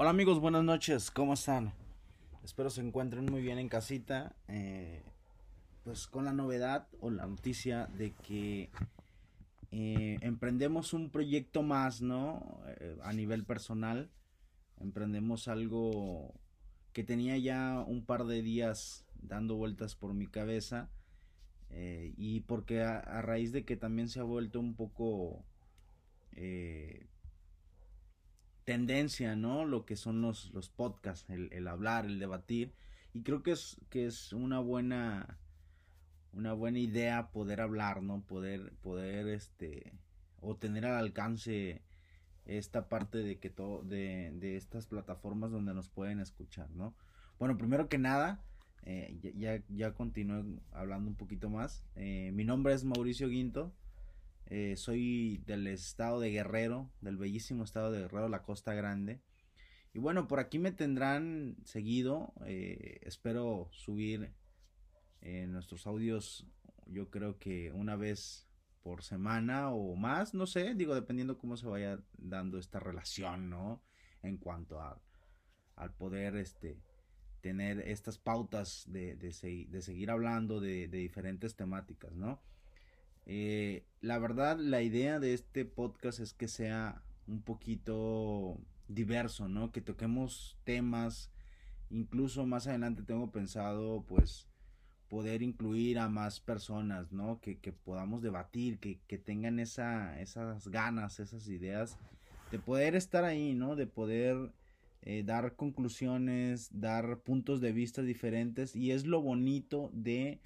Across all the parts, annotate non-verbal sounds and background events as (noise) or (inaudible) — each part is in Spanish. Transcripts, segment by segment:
Hola amigos, buenas noches, ¿cómo están? Espero se encuentren muy bien en casita. eh, pues con la novedad o la noticia de que eh, emprendemos un proyecto más, ¿no? Eh, a nivel personal. Emprendemos algo que tenía ya un par de días dando vueltas por mi cabeza. eh, y porque a, a raíz de que también se ha vuelto un poco tendencia, ¿no? Lo que son los, los podcasts, el, el hablar, el debatir. Y creo que es, que es una buena una buena idea poder hablar, ¿no? Poder, poder, este, o tener al alcance esta parte de que todo, de, de estas plataformas donde nos pueden escuchar, ¿no? Bueno, primero que nada, eh, ya, ya, hablando un poquito más. Eh, mi nombre es Mauricio Guinto. Eh, soy del estado de Guerrero, del bellísimo estado de Guerrero, la Costa Grande. Y bueno, por aquí me tendrán seguido. eh, espero subir eh, nuestros audios, yo creo que una vez por semana o más, no sé, digo, dependiendo cómo se vaya dando esta relación, ¿no? En cuanto a, al poder, este, tener estas pautas de, de, de seguir hablando de, de diferentes temáticas, ¿no? Eh, la verdad, la idea de este podcast es que sea un poquito diverso, ¿no? Que toquemos temas, incluso más adelante tengo pensado, pues, poder incluir a más personas, ¿no? Que, podamos debatir, que, que tengan esa, esas ganas, esas ideas de poder estar ahí, ¿no? De poder eh, dar conclusiones, dar puntos de vista diferentes y es lo bonito de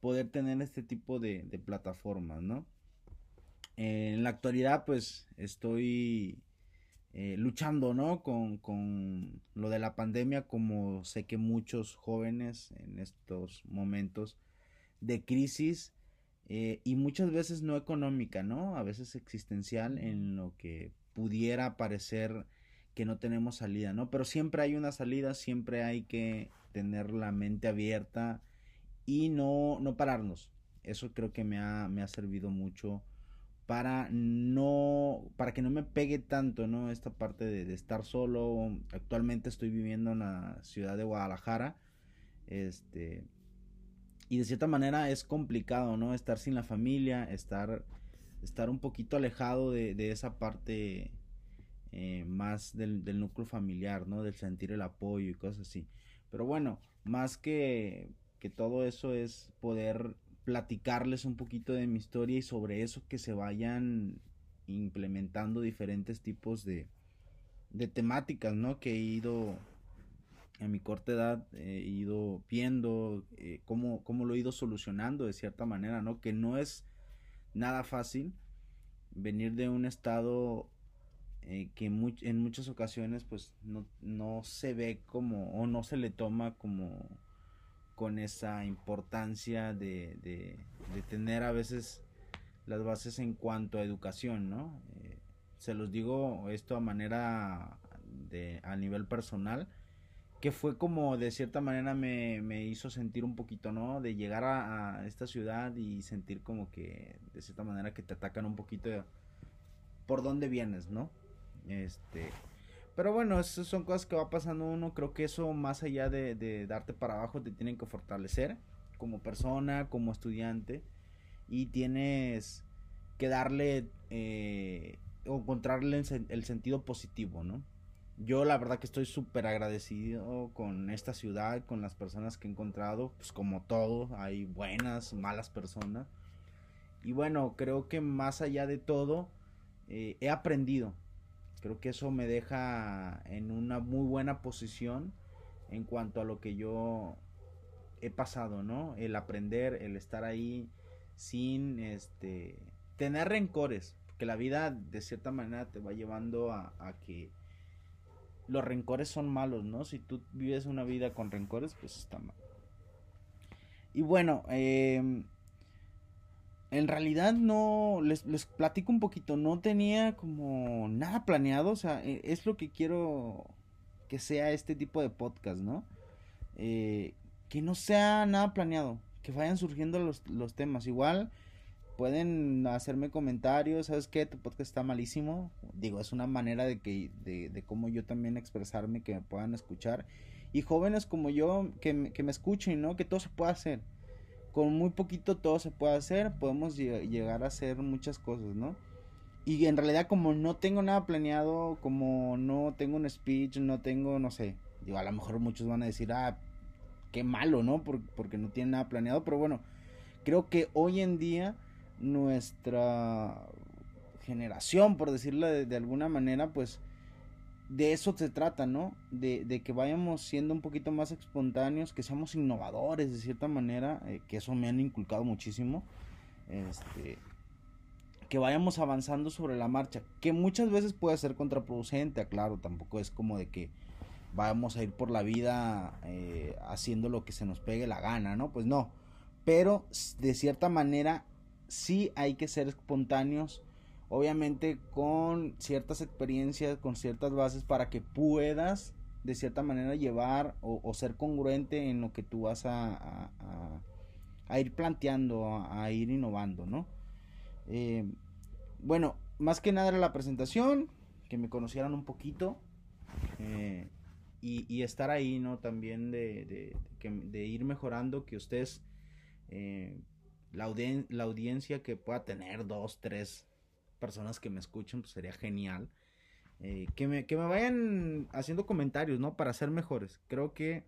poder tener este tipo de, de plataformas, ¿no? Eh, en la actualidad, pues, estoy eh, luchando, ¿no? Con, con lo de la pandemia, como sé que muchos jóvenes en estos momentos de crisis eh, y muchas veces no económica, ¿no? A veces existencial en lo que pudiera parecer que no tenemos salida, ¿no? Pero siempre hay una salida, siempre hay que tener la mente abierta y no, no pararnos. Eso creo que me ha, me ha servido mucho para no para que no me pegue tanto no esta parte de, estar solo. Actualmente estoy viviendo en la ciudad de Guadalajara este y de cierta manera es complicado no estar sin la familia estar estar un poquito alejado de, de esa parte eh, más del, del núcleo familiar no del sentir el apoyo y cosas así. Pero bueno más que que todo eso es poder platicarles un poquito de mi historia y sobre eso que se vayan implementando diferentes tipos de, de temáticas, ¿no? Que he ido en mi corta edad, he ido viendo eh, cómo, cómo lo he ido solucionando de cierta manera, ¿no? Que no es nada fácil venir de un estado eh, que en muchas ocasiones pues no, no se ve como o no se le toma como con esa importancia de, de, tener a veces las bases en cuanto a educación, ¿no? Eh, se los digo esto a manera de a nivel personal, que fue como de cierta manera me, me hizo sentir un poquito, ¿no? De llegar a, a esta ciudad y sentir como que de cierta manera que te atacan un poquito por dónde vienes, ¿no? Este, pero bueno, esas son cosas que va pasando uno. Creo que eso, más allá de, darte para abajo, te tienen que fortalecer como persona, como estudiante. Y tienes que darle eh, o encontrarle el sentido positivo, ¿no? Yo la verdad que estoy súper agradecido con esta ciudad, con las personas que he encontrado. Pues como todo, hay buenas, malas personas. Y bueno, creo que más allá de todo, eh, he aprendido. Creo que eso me deja en una muy buena posición en cuanto a lo que yo he pasado, ¿no? El aprender, el estar ahí sin este tener rencores, porque la vida de cierta manera te va llevando a, a que los rencores son malos, ¿no? Si tú vives una vida con rencores, pues está mal. Y bueno, eh, en realidad no, les, les platico un poquito, no tenía como nada planeado, o sea, e- es lo que quiero que sea este tipo de podcast, ¿no? Eh, que no sea nada planeado, que vayan surgiendo los, los temas. Igual pueden hacerme comentarios, ¿sabes qué? Tu podcast está malísimo. Digo, es una manera de que de, de cómo yo también expresarme, que me puedan escuchar. Y jóvenes como yo, que, me escuchen, ¿no? Que todo se puede hacer. Con muy poquito todo se puede hacer, podemos llegar a hacer muchas cosas, ¿no? Y en realidad como no tengo nada planeado, como no tengo un speech, no tengo, no sé, digo, a lo mejor muchos van a decir, ah, qué malo, ¿no? porque no tienen nada planeado, pero bueno, creo que hoy en día nuestra generación, por decirlo de, alguna manera, pues de eso se trata, ¿no? De, de, que vayamos siendo un poquito más espontáneos, que seamos innovadores de cierta manera, eh, que eso me han inculcado muchísimo. Este, que vayamos avanzando sobre la marcha, que muchas veces puede ser contraproducente, claro, tampoco es como de que vamos a ir por la vida eh, haciendo lo que se nos pegue la gana, ¿no? Pues no, pero de cierta manera sí hay que ser espontáneos, obviamente con ciertas experiencias, con ciertas bases para que puedas de cierta manera llevar o, ser congruente en lo que tú vas a, a, ir planteando, a, ir innovando, ¿no? Eh, bueno, más que nada era la presentación, que me conocieran un poquito eh, y, estar ahí, ¿no? También de, de, ir mejorando, que ustedes, eh, la, la audiencia que pueda tener dos, tres personas que me escuchen, pues sería genial. Eh, que, me, que me vayan haciendo comentarios, ¿no? Para ser mejores. Creo que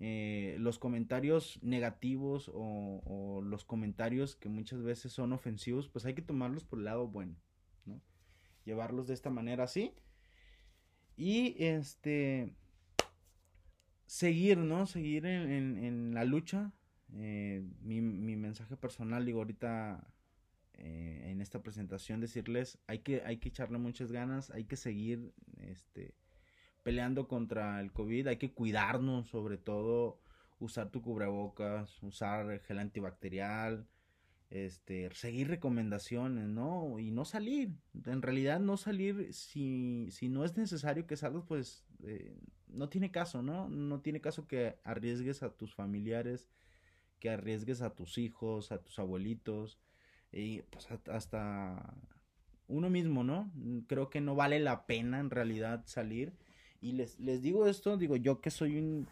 eh, los comentarios negativos o, los comentarios que muchas veces son ofensivos, pues hay que tomarlos por el lado bueno, ¿no? Llevarlos de esta manera así. Y este. Seguir, ¿no? Seguir en, la lucha. Eh, mi, mi, mensaje personal, digo, ahorita eh, en esta presentación, decirles: hay que, hay que echarle muchas ganas, hay que seguir, este peleando contra el COVID, hay que cuidarnos, sobre todo usar tu cubrebocas, usar gel antibacterial, este, seguir recomendaciones, ¿no? Y no salir, en realidad no salir si, si no es necesario que salgas, pues eh, no tiene caso, ¿no? No tiene caso que arriesgues a tus familiares, que arriesgues a tus hijos, a tus abuelitos, y pues hasta uno mismo, ¿no? Creo que no vale la pena en realidad salir y les, les digo esto, digo yo que soy un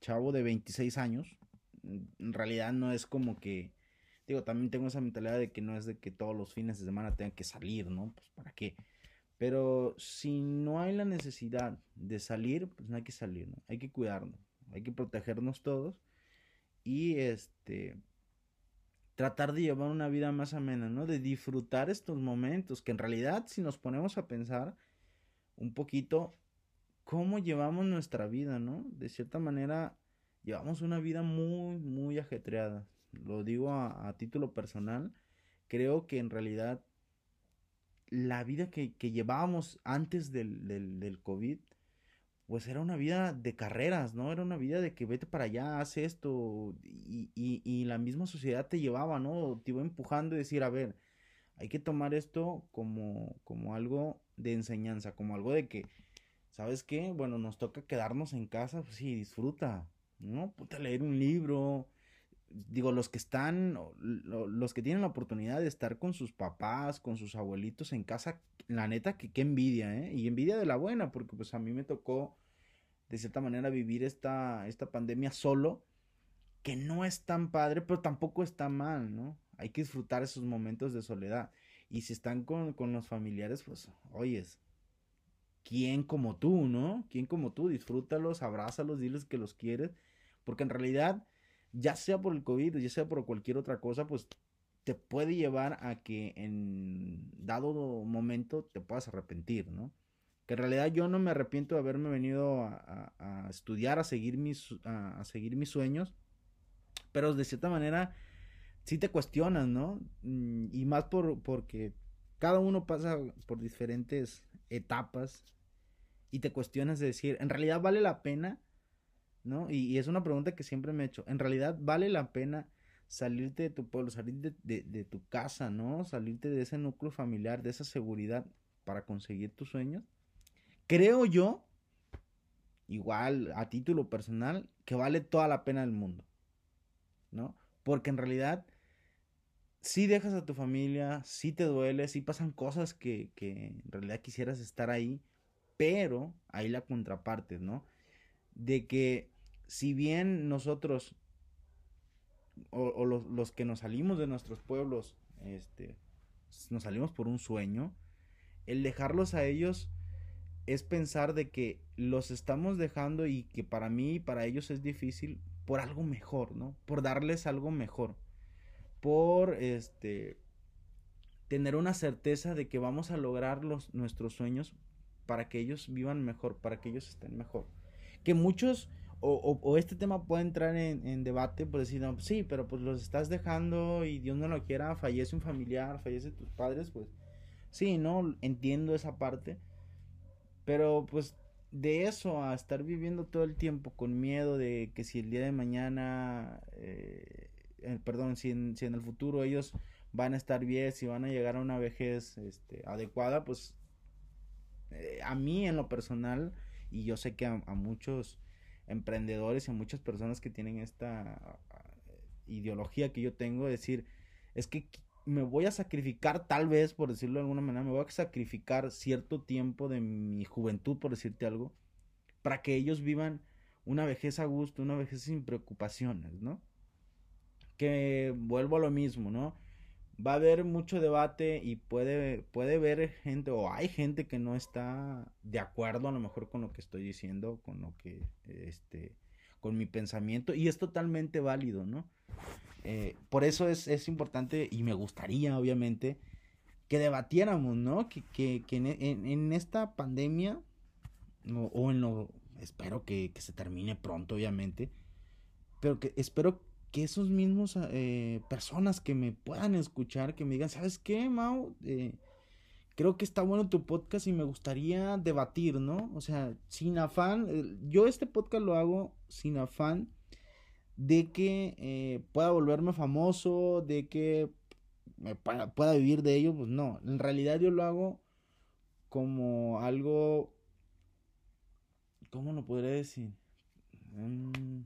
chavo de 26 años, en realidad no es como que, digo, también tengo esa mentalidad de que no es de que todos los fines de semana tengan que salir, ¿no? Pues para qué. Pero si no hay la necesidad de salir, pues no hay que salir, ¿no? Hay que cuidarnos, hay que protegernos todos y este tratar de llevar una vida más amena, ¿no? De disfrutar estos momentos, que en realidad si nos ponemos a pensar un poquito, cómo llevamos nuestra vida, ¿no? De cierta manera, llevamos una vida muy, muy ajetreada. Lo digo a, título personal. Creo que en realidad la vida que, llevábamos antes del, del, COVID, pues era una vida de carreras, ¿no? Era una vida de que vete para allá, haz esto, y, y, y, la misma sociedad te llevaba, ¿no? Te iba empujando y decir, a ver, hay que tomar esto como, como algo de enseñanza, como algo de que ¿sabes qué? Bueno, nos toca quedarnos en casa, pues sí, disfruta, ¿no? Puta, leer un libro. Digo, los que están, los que tienen la oportunidad de estar con sus papás, con sus abuelitos en casa, la neta que qué envidia, ¿eh? Y envidia de la buena, porque pues a mí me tocó de cierta manera vivir esta, esta pandemia solo, que no es tan padre, pero tampoco está mal, ¿no? Hay que disfrutar esos momentos de soledad. Y si están con, con los familiares, pues, oyes, ¿quién como tú, no? ¿Quién como tú? Disfrútalos, abrázalos, diles que los quieres, porque en realidad, ya sea por el COVID, ya sea por cualquier otra cosa, pues te puede llevar a que en dado momento te puedas arrepentir, ¿no? Que en realidad yo no me arrepiento de haberme venido a, estudiar, a seguir, mis, a, seguir mis sueños, pero de cierta manera sí te cuestionas, ¿no? Mm, y más por, porque cada uno pasa por diferentes etapas y te cuestionas de decir, ¿en realidad vale la pena? ¿No? Y, es una pregunta que siempre me he hecho, ¿en realidad vale la pena salirte de tu pueblo, salir de, tu casa, ¿no? Salirte de ese núcleo familiar, de esa seguridad para conseguir tus sueños? Creo yo, igual a título personal, que vale toda la pena del mundo, ¿no? Porque en realidad sí dejas a tu familia, sí te duele, sí pasan cosas que, que en realidad quisieras estar ahí, pero hay la contraparte, ¿no? De que si bien nosotros o, los, los, que nos salimos de nuestros pueblos, este, nos salimos por un sueño, el dejarlos a ellos es pensar de que los estamos dejando y que para mí y para ellos es difícil por algo mejor, ¿no? Por darles algo mejor. Por este tener una certeza de que vamos a lograr los, nuestros sueños para que ellos vivan mejor, para que ellos estén mejor. Que muchos o, o, este tema puede entrar en, en debate, por decir, no, sí, pero pues los estás dejando y Dios no lo quiera, fallece un familiar, fallece tus padres, pues sí, no, entiendo esa parte, pero pues de eso a estar viviendo todo el tiempo con miedo de que si el día de mañana, eh, perdón, si en, si en el futuro ellos van a estar bien, si van a llegar a una vejez este, adecuada, pues eh, a mí en lo personal, y yo sé que a muchos emprendedores y a muchas personas que tienen esta ideología que yo tengo, decir, es que me voy a sacrificar, tal vez, por decirlo de alguna manera, me voy a sacrificar cierto tiempo de mi juventud, por decirte algo, para que ellos vivan una vejez a gusto, una vejez sin preocupaciones, ¿no? Que vuelvo a lo mismo, ¿no? Va a haber mucho debate y puede, puede haber gente o hay gente que no está de acuerdo a lo mejor con lo que estoy diciendo, con lo que, este, con mi pensamiento y es totalmente válido, ¿no? Eh, por eso es, es, importante y me gustaría, obviamente, que debatiéramos, ¿no? Que, que, que en, en, esta pandemia, o, o en lo, espero que, que se termine pronto, obviamente, pero que espero que esos mismos eh, personas que me puedan escuchar, que me digan, ¿sabes qué, Mau? Eh, creo que está bueno tu podcast y me gustaría debatir, ¿no? O sea, sin afán, eh, yo este podcast lo hago sin afán de que pueda volverme famoso, de que me pueda, vivir de ello, pues no, en realidad yo lo hago como algo, ¿cómo lo podría decir? Mm,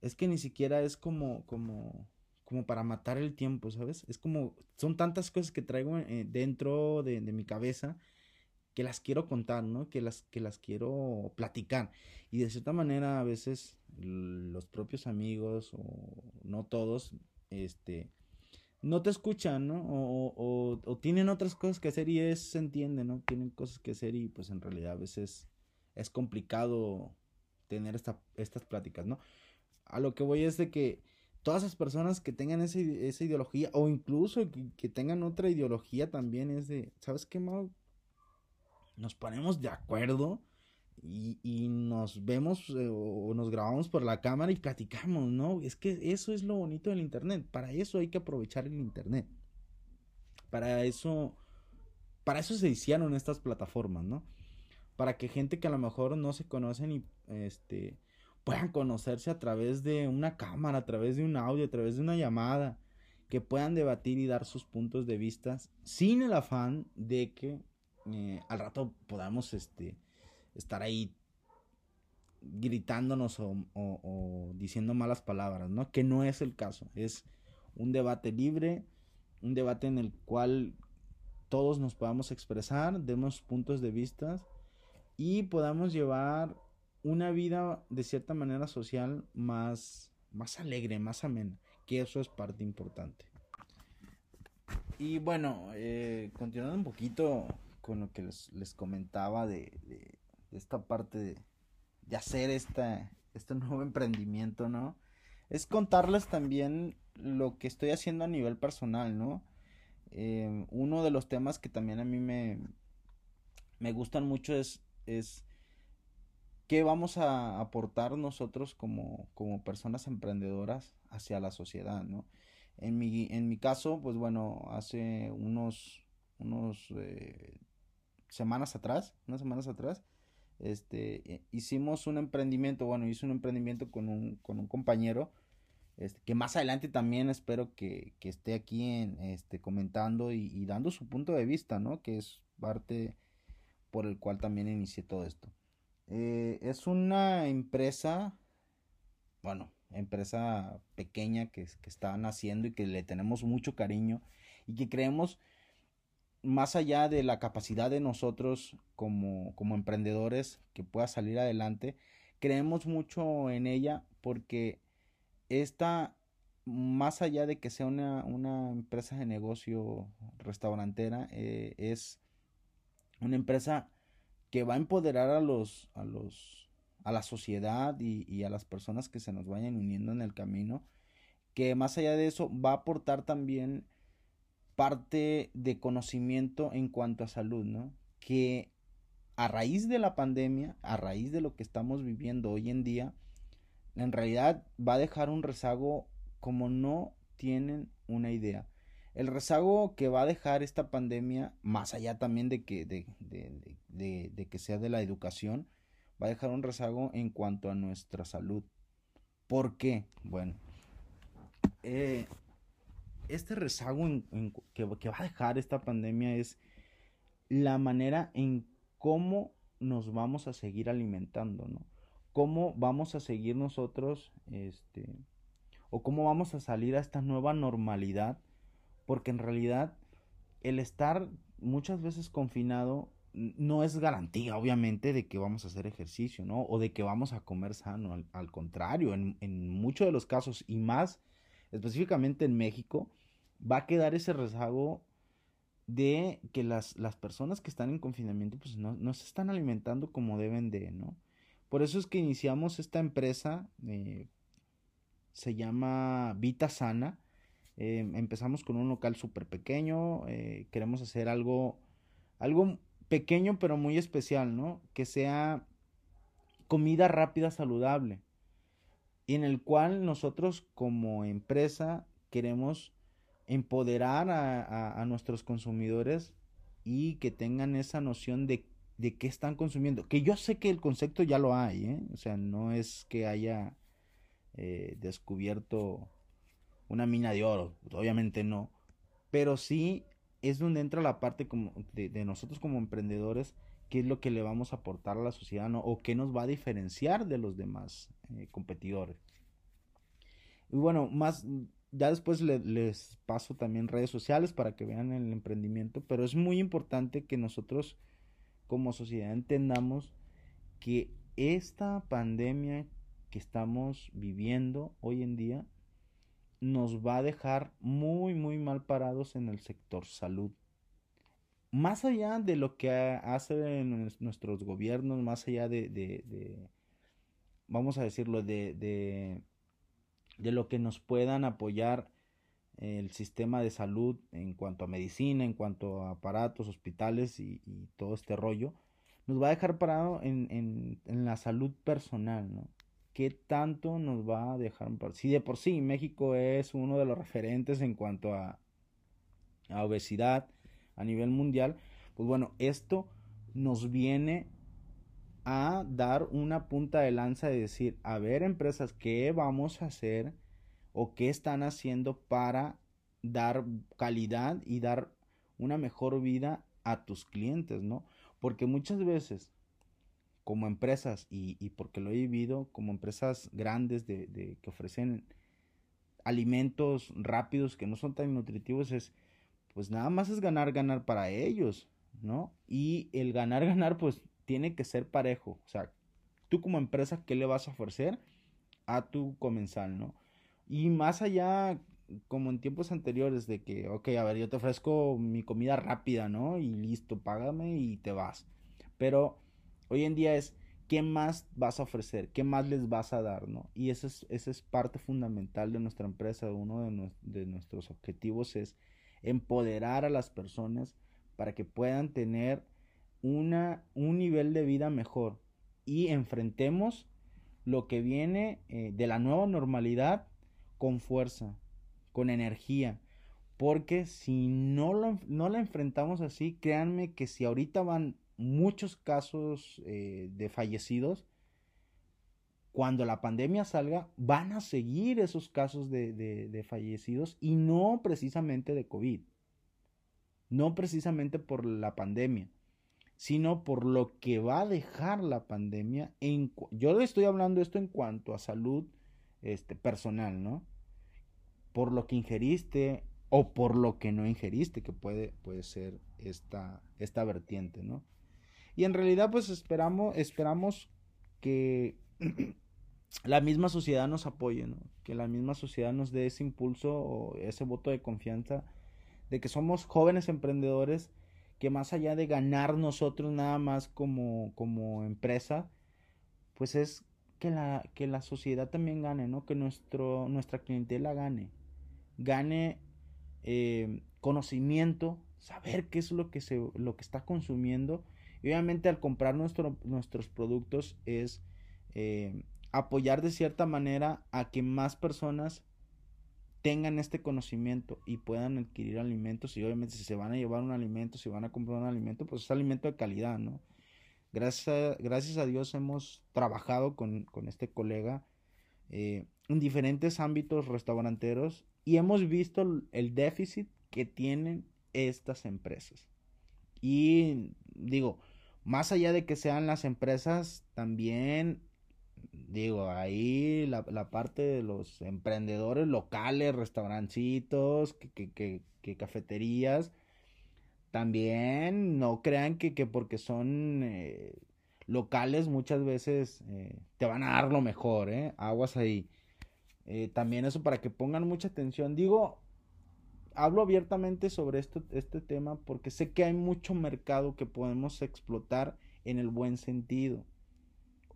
es que ni siquiera es como, como, como para matar el tiempo, ¿sabes? Es como, son tantas cosas que traigo eh, dentro de, mi cabeza que las quiero contar, ¿no? Que las, que las quiero platicar. Y de cierta manera a veces los propios amigos o no todos, este, no te escuchan, ¿no? O, o, o, tienen otras cosas que hacer y es, se entiende, ¿no? Tienen cosas que hacer y pues en realidad a veces es complicado tener esta, estas pláticas, ¿no? A lo que voy es de que todas esas personas que tengan esa, esa ideología o incluso que, tengan otra ideología también es de, ¿sabes qué, Mau? Nos ponemos de acuerdo y, y nos vemos eh, o nos grabamos por la cámara y platicamos, ¿no? Es que eso es lo bonito del Internet. Para eso hay que aprovechar el Internet. Para eso, para eso se hicieron estas plataformas, ¿no? Para que gente que a lo mejor no se conocen y este puedan conocerse a través de una cámara, a través de un audio, a través de una llamada, que puedan debatir y dar sus puntos de vista sin el afán de que eh, al rato podamos este, estar ahí gritándonos o, o, diciendo malas palabras, ¿no? Que no es el caso, es un debate libre, un debate en el cual todos nos podamos expresar, demos puntos de vista y podamos llevar una vida de cierta manera social más, más alegre, más amena, que eso es parte importante. Y bueno, eh, continuando un poquito con lo que les, comentaba de, de, esta parte de, de hacer esta, este nuevo emprendimiento, ¿no? Es contarles también lo que estoy haciendo a nivel personal, ¿no? Eh, uno de los temas que también a mí me, me gustan mucho es, es ¿Qué vamos a aportar nosotros como, como personas emprendedoras hacia la sociedad, no? En mi, en mi caso, pues bueno, hace unos, unos eh, semanas atrás, unas semanas atrás, este, eh, hicimos un emprendimiento, bueno, hice un emprendimiento con un, con un compañero, este, que más adelante también espero que, que esté aquí en, este, comentando y, y, dando su punto de vista, ¿no? Que es parte por el cual también inicié todo esto. Eh, es una empresa, bueno, empresa pequeña que, que está naciendo y que le tenemos mucho cariño y que creemos más allá de la capacidad de nosotros como, como emprendedores que pueda salir adelante, creemos mucho en ella porque esta, más allá de que sea una, una empresa de negocio restaurantera, eh, es una empresa que va a empoderar a los, a los, a la sociedad y, y a las personas que se nos vayan uniendo en el camino, que más allá de eso va a aportar también parte de conocimiento en cuanto a salud, ¿no? Que a raíz de la pandemia, a raíz de lo que estamos viviendo hoy en día, en realidad va a dejar un rezago como no tienen una idea. El rezago que va a dejar esta pandemia, más allá también de que, que sea de la educación, va a dejar un rezago en cuanto a nuestra salud. ¿Por qué? Bueno, eh, este rezago que, va a dejar esta pandemia es la manera en cómo nos vamos a seguir alimentando, ¿no? Cómo vamos a seguir nosotros, este, o cómo vamos a salir a esta nueva normalidad, porque en realidad el estar muchas veces confinado no es garantía, obviamente, de que vamos a hacer ejercicio, ¿no? O de que vamos a comer sano. Al, contrario, en, en muchos de los casos, y más específicamente en México, va a quedar ese rezago de que las, las personas que están en confinamiento pues no, no, se están alimentando como deben de, ¿no? Por eso es que iniciamos esta empresa, eh, se llama Vita Sana, eh, empezamos con un local súper pequeño, eh, queremos hacer algo, algo pequeño pero muy especial, ¿no? Que sea comida rápida saludable, y en el cual nosotros como empresa queremos empoderar a, nuestros consumidores y que tengan esa noción de, de qué están consumiendo. Que yo sé que el concepto ya lo hay, ¿eh? o sea, no es que haya eh, descubierto una mina de oro, obviamente no, pero sí es donde entra la parte como de, nosotros como emprendedores, qué es lo que le vamos a aportar a la sociedad ¿no? o qué nos va a diferenciar de los demás eh, competidores. Y bueno, más ya después les paso también redes sociales para que vean el emprendimiento, pero es muy importante que nosotros como sociedad entendamos que esta pandemia que estamos viviendo hoy en día nos va a dejar muy muy mal parados en el sector salud. Más allá de lo que hacen nuestros gobiernos, más allá de, de, vamos a decirlo, de, de de lo que nos puedan apoyar el sistema de salud en cuanto a medicina, en cuanto a aparatos, hospitales y, todo este rollo, nos va a dejar parado en, la salud personal, ¿no? ¿Qué tanto nos va a dejar? Si de por sí México es uno de los referentes en cuanto a, a obesidad a nivel mundial, pues bueno, esto nos viene a dar una punta de lanza de decir, a ver empresas, ¿qué vamos a hacer o qué están haciendo para dar calidad y dar una mejor vida a tus clientes, ¿no? Porque muchas veces, como empresas, y, y porque lo he vivido, como empresas grandes de, de, que ofrecen alimentos rápidos que no son tan nutritivos, es, pues nada más es ganar, ganar para ellos, ¿no? Y el ganar, (laughs) ganar, pues tiene que ser parejo. O sea, tú como empresa, ¿qué le vas a ofrecer a tu comensal, no? Y más allá, como en tiempos anteriores, de que, ok, a ver, yo te ofrezco mi comida rápida, ¿no? Y listo, págame y te vas. Pero hoy en día es, ¿qué más vas a ofrecer? ¿Qué más les vas a dar, ¿no? Y esa es, es parte fundamental de nuestra empresa. Uno de, de nuestros objetivos es empoderar a las personas para que puedan tener una, un nivel de vida mejor y enfrentemos lo que viene eh, de la nueva normalidad con fuerza, con energía. Porque si no, lo, no la enfrentamos así, créanme que si ahorita van muchos casos eh, de fallecidos, cuando la pandemia salga, van a seguir esos casos de, de fallecidos y no precisamente de COVID. No precisamente por la pandemia sino por lo que va a dejar la pandemia. En, yo le estoy hablando esto en cuanto a salud este, personal, ¿no? Por lo que ingeriste o por lo que no ingeriste, que puede, puede ser esta, esta vertiente, ¿no? Y en realidad, pues esperamos, esperamos que (clears throat) la misma sociedad nos apoye, ¿no? Que la misma sociedad nos dé ese impulso o ese voto de confianza de que somos jóvenes emprendedores que más allá de ganar nosotros nada más como, como empresa, pues es que la, que la sociedad también gane, ¿no? Que nuestro, nuestra clientela gane. Gane eh, conocimiento, saber qué es lo que, se, lo que está consumiendo. Y obviamente al comprar nuestro, nuestros productos es eh, apoyar de cierta manera a que más personas tengan este conocimiento y puedan adquirir alimentos y obviamente si se van a llevar un alimento, si van a comprar un alimento, pues es alimento de calidad, ¿no? Gracias a, gracias a Dios hemos trabajado con, este colega eh, en diferentes ámbitos restauranteros y hemos visto el déficit que tienen estas empresas. Y digo, más allá de que sean las empresas, también digo, ahí la, parte de los emprendedores locales, restaurancitos, que, que, que, cafeterías, también no crean que, porque son eh, locales muchas veces eh, te van a dar lo mejor, ¿eh? Aguas ahí. Eh, también eso para que pongan mucha atención. Digo, hablo abiertamente sobre esto, este tema porque sé que hay mucho mercado que podemos explotar en el buen sentido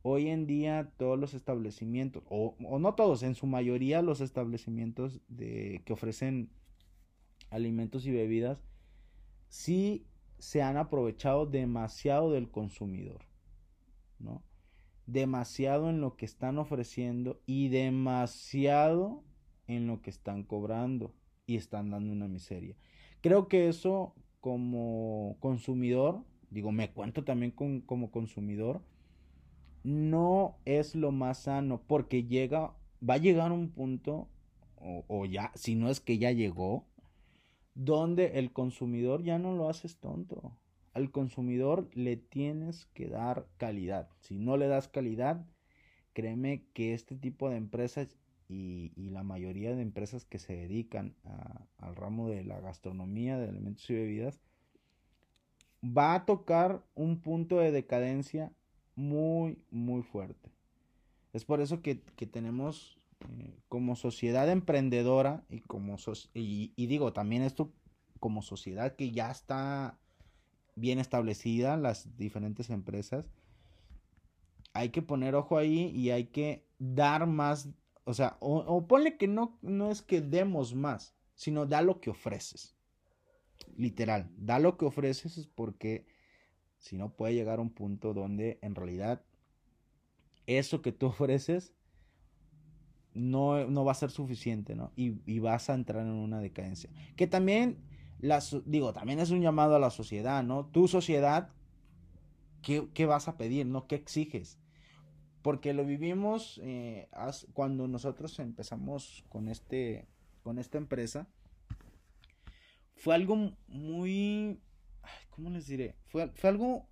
hoy en día todos los establecimientos, o, no todos, en su mayoría los establecimientos de, que ofrecen alimentos y bebidas, sí se han aprovechado demasiado del consumidor, ¿no? Demasiado en lo que están ofreciendo y demasiado en lo que están cobrando y están dando una miseria. Creo que eso como consumidor, digo, me cuento también con, como consumidor, no es lo más sano porque llega, va a llegar un punto, o, ya, si no es que ya llegó, donde el consumidor ya no lo haces tonto. Al consumidor le tienes que dar calidad. Si no le das calidad, créeme que este tipo de empresas y, la mayoría de empresas que se dedican al ramo de la gastronomía, de alimentos y bebidas, va a tocar un punto de decadencia muy, muy fuerte. Es por eso que, tenemos eh, como sociedad emprendedora y como y, digo también esto como sociedad que ya está bien establecida las diferentes empresas hay que poner ojo ahí y hay que dar más o sea o, ponle que no no es que demos más sino da lo que ofreces literal da lo que ofreces porque si no puede llegar a un punto donde en realidad eso que tú (laughs) ofreces no, no va a ser suficiente, ¿no? Y, vas a entrar en una decadencia. Que también, las, digo, también es un llamado a la sociedad, ¿no? Tu sociedad, ¿qué, qué vas a pedir, ¿no? ¿Qué exiges? Porque lo vivimos eh, cuando nosotros empezamos con, este, con esta empresa. Fue algo muy ¿cómo les diré? Fue, fue algo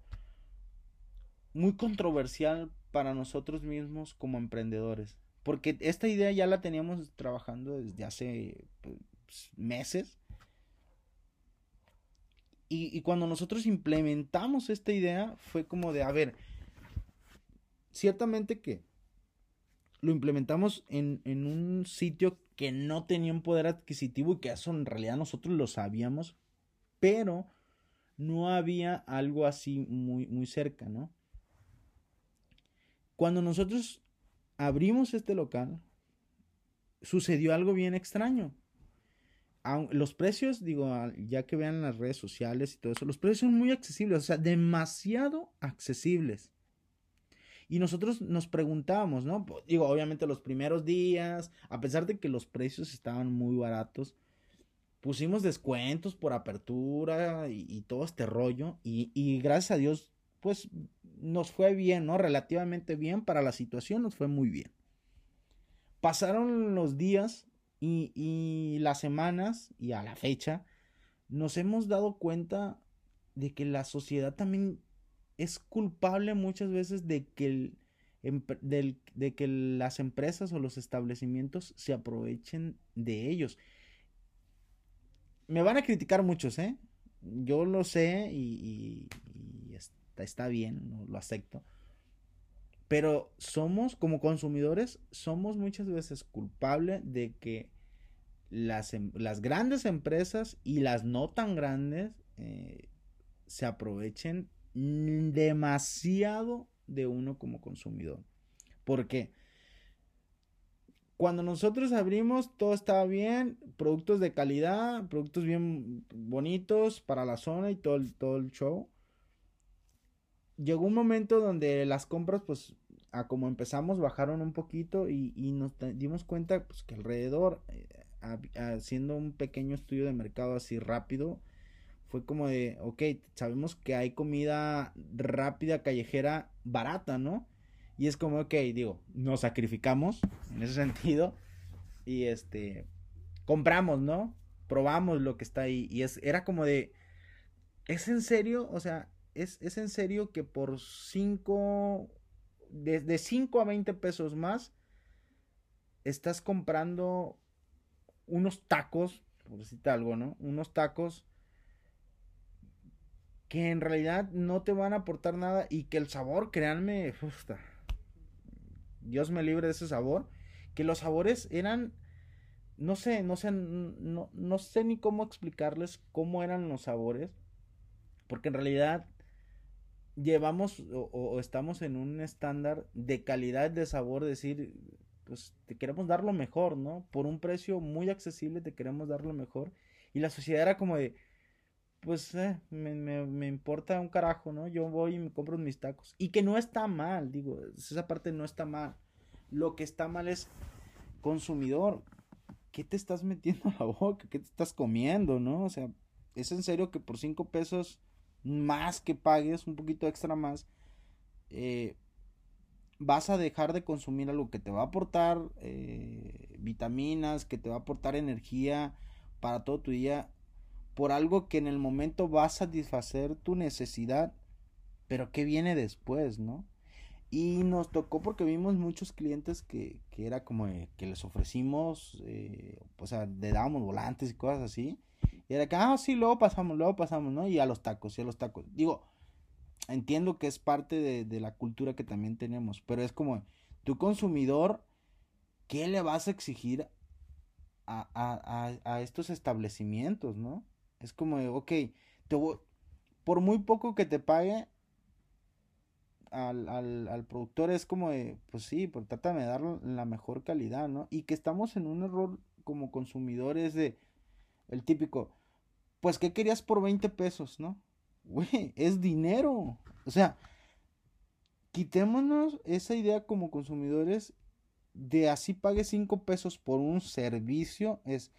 muy controversial para nosotros mismos como emprendedores. Porque esta idea ya la teníamos trabajando desde hace pues, meses. Y, cuando nosotros implementamos esta idea fue como de, a ver, ciertamente que lo implementamos en, en un sitio que no tenía un poder adquisitivo y que eso en realidad nosotros lo sabíamos, pero no había algo así muy, muy cerca, ¿no? Cuando nosotros abrimos este local, sucedió algo bien extraño. Los precios, digo, ya que vean las redes sociales y todo eso, los precios son muy accesibles, o sea, demasiado accesibles. Y nosotros nos preguntábamos, ¿no? Digo, obviamente los primeros días, a pesar de que los precios estaban muy baratos, pusimos descuentos por apertura y, todo este rollo y, gracias a Dios pues nos fue bien, ¿no? Relativamente bien para la situación, nos fue muy bien. Pasaron los días y, y las semanas y a la fecha nos hemos dado cuenta de que la sociedad también es culpable muchas veces de que de que las empresas o los establecimientos se aprovechen de ellos. Me van a criticar muchos, ¿eh? Yo lo sé y, está, está, bien, lo acepto. Pero somos, como consumidores, somos muchas veces culpables de que las, em, las grandes empresas y las no tan grandes eh, se aprovechen demasiado de uno como consumidor. Porque cuando nosotros abrimos, todo estaba bien, productos de calidad, productos bien bonitos para la zona y todo el, todo el show. Llegó un momento donde las compras, pues, a como empezamos, bajaron un poquito y, nos dimos cuenta pues, que alrededor, eh, haciendo un pequeño estudio de mercado así rápido, fue como de, ok, sabemos que hay comida rápida, callejera, barata, ¿no? Y es como, ok, digo, nos sacrificamos en ese (laughs) sentido y este, compramos, ¿no? Probamos lo que está ahí y es, era como de, ¿es en serio? O sea, ¿es, es en serio que por 5, de 5 a 20 pesos más, estás comprando unos tacos, por decirte algo, ¿no? Unos tacos que en realidad no te van a aportar nada y que el sabor, créanme, Dios me libre de ese sabor, que los sabores eran, no sé, no sé, no, no sé ni cómo explicarles cómo eran los sabores, porque en realidad llevamos o, estamos en un estándar de calidad de sabor, decir, pues te queremos dar lo mejor, ¿no? Por un precio muy accesible te queremos dar lo mejor. Y la sociedad era como de, pues eh, me, me, importa un carajo, ¿no? Yo voy y me compro mis tacos. Y que no está mal, digo, esa parte no está mal. Lo que está mal es consumidor. ¿Qué te estás metiendo a la boca? ¿Qué te estás comiendo, no? O sea, es en serio que por cinco pesos más que pagues, un poquito extra más, eh, vas a dejar de consumir algo que te va a aportar eh, vitaminas, que te va a aportar energía para todo tu día por algo que en el momento va a satisfacer tu necesidad, pero que viene después, ¿no? Y nos tocó porque vimos muchos clientes que, que era como que les ofrecimos, eh, o sea, le dábamos volantes y cosas así. Y era que, ah, sí, luego pasamos, luego pasamos, ¿no? Y a los tacos, y a los tacos. Digo, entiendo que es parte de, de la cultura que también tenemos, pero es como, tu consumidor, ¿qué le vas a exigir a, a, a, a estos establecimientos, ¿no? Es como, ok, te por muy poco que te pague al, al, al, productor es como de, pues sí, pero trátame de dar la mejor calidad, ¿no? Y que estamos en un error como consumidores de, el típico, pues, ¿qué querías por 20 pesos, no? (laughs) Güey, es dinero. O sea, quitémonos esa idea como consumidores de así pague 5 pesos por un servicio, es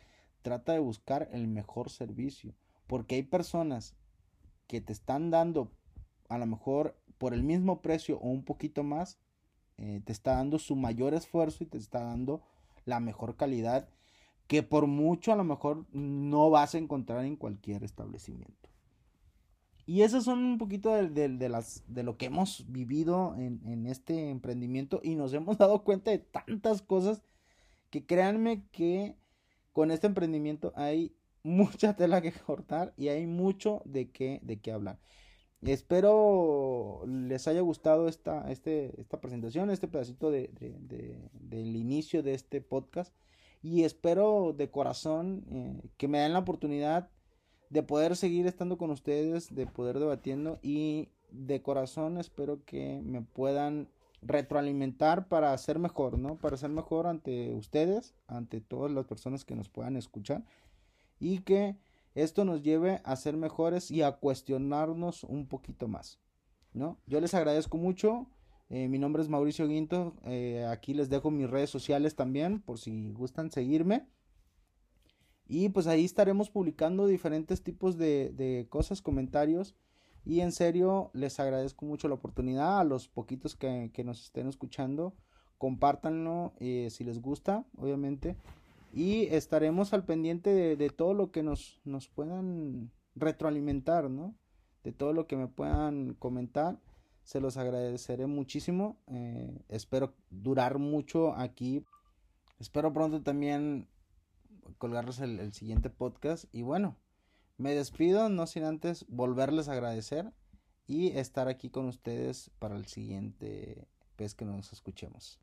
trata de buscar el mejor servicio. Porque hay personas que te están dando, a lo mejor por el mismo precio o un poquito más, eh, te está dando su mayor esfuerzo y te está dando la mejor calidad que por mucho a lo mejor no vas a encontrar en cualquier establecimiento. Y esos son un poquito de, de, las, de lo que hemos vivido en, en, este emprendimiento y nos hemos (laughs) dado cuenta de tantas cosas que créanme que con este emprendimiento hay mucha (laughs) tela que cortar y hay mucho de qué, de qué hablar. Espero les haya gustado esta, este, esta presentación, este pedacito de, del inicio de este podcast. Y espero de corazón eh, que me den la oportunidad de poder seguir estando con ustedes, de poder debatiendo y de corazón espero que me puedan retroalimentar para ser mejor, ¿no? Para ser mejor ante ustedes, ante todas las personas que nos puedan escuchar y que esto nos lleve a ser mejores y a cuestionarnos un poquito más, ¿no? Yo les agradezco mucho. Eh, mi nombre es Mauricio Guinto. Eh, aquí les dejo mis redes sociales también por si gustan seguirme. Y pues ahí estaremos publicando diferentes tipos de, de cosas, comentarios y en serio, les agradezco mucho la oportunidad a los poquitos que, nos estén escuchando. Compártanlo eh, si les gusta, obviamente. Y estaremos al pendiente de, todo lo que nos, nos puedan retroalimentar, ¿no? De todo lo que me puedan comentar. se los agradeceré muchísimo. Eh, espero durar mucho aquí. Espero pronto también colgarles el, siguiente podcast. Y bueno, me despido, no sin antes volverles a agradecer y estar aquí con ustedes para el siguiente vez que nos escuchemos.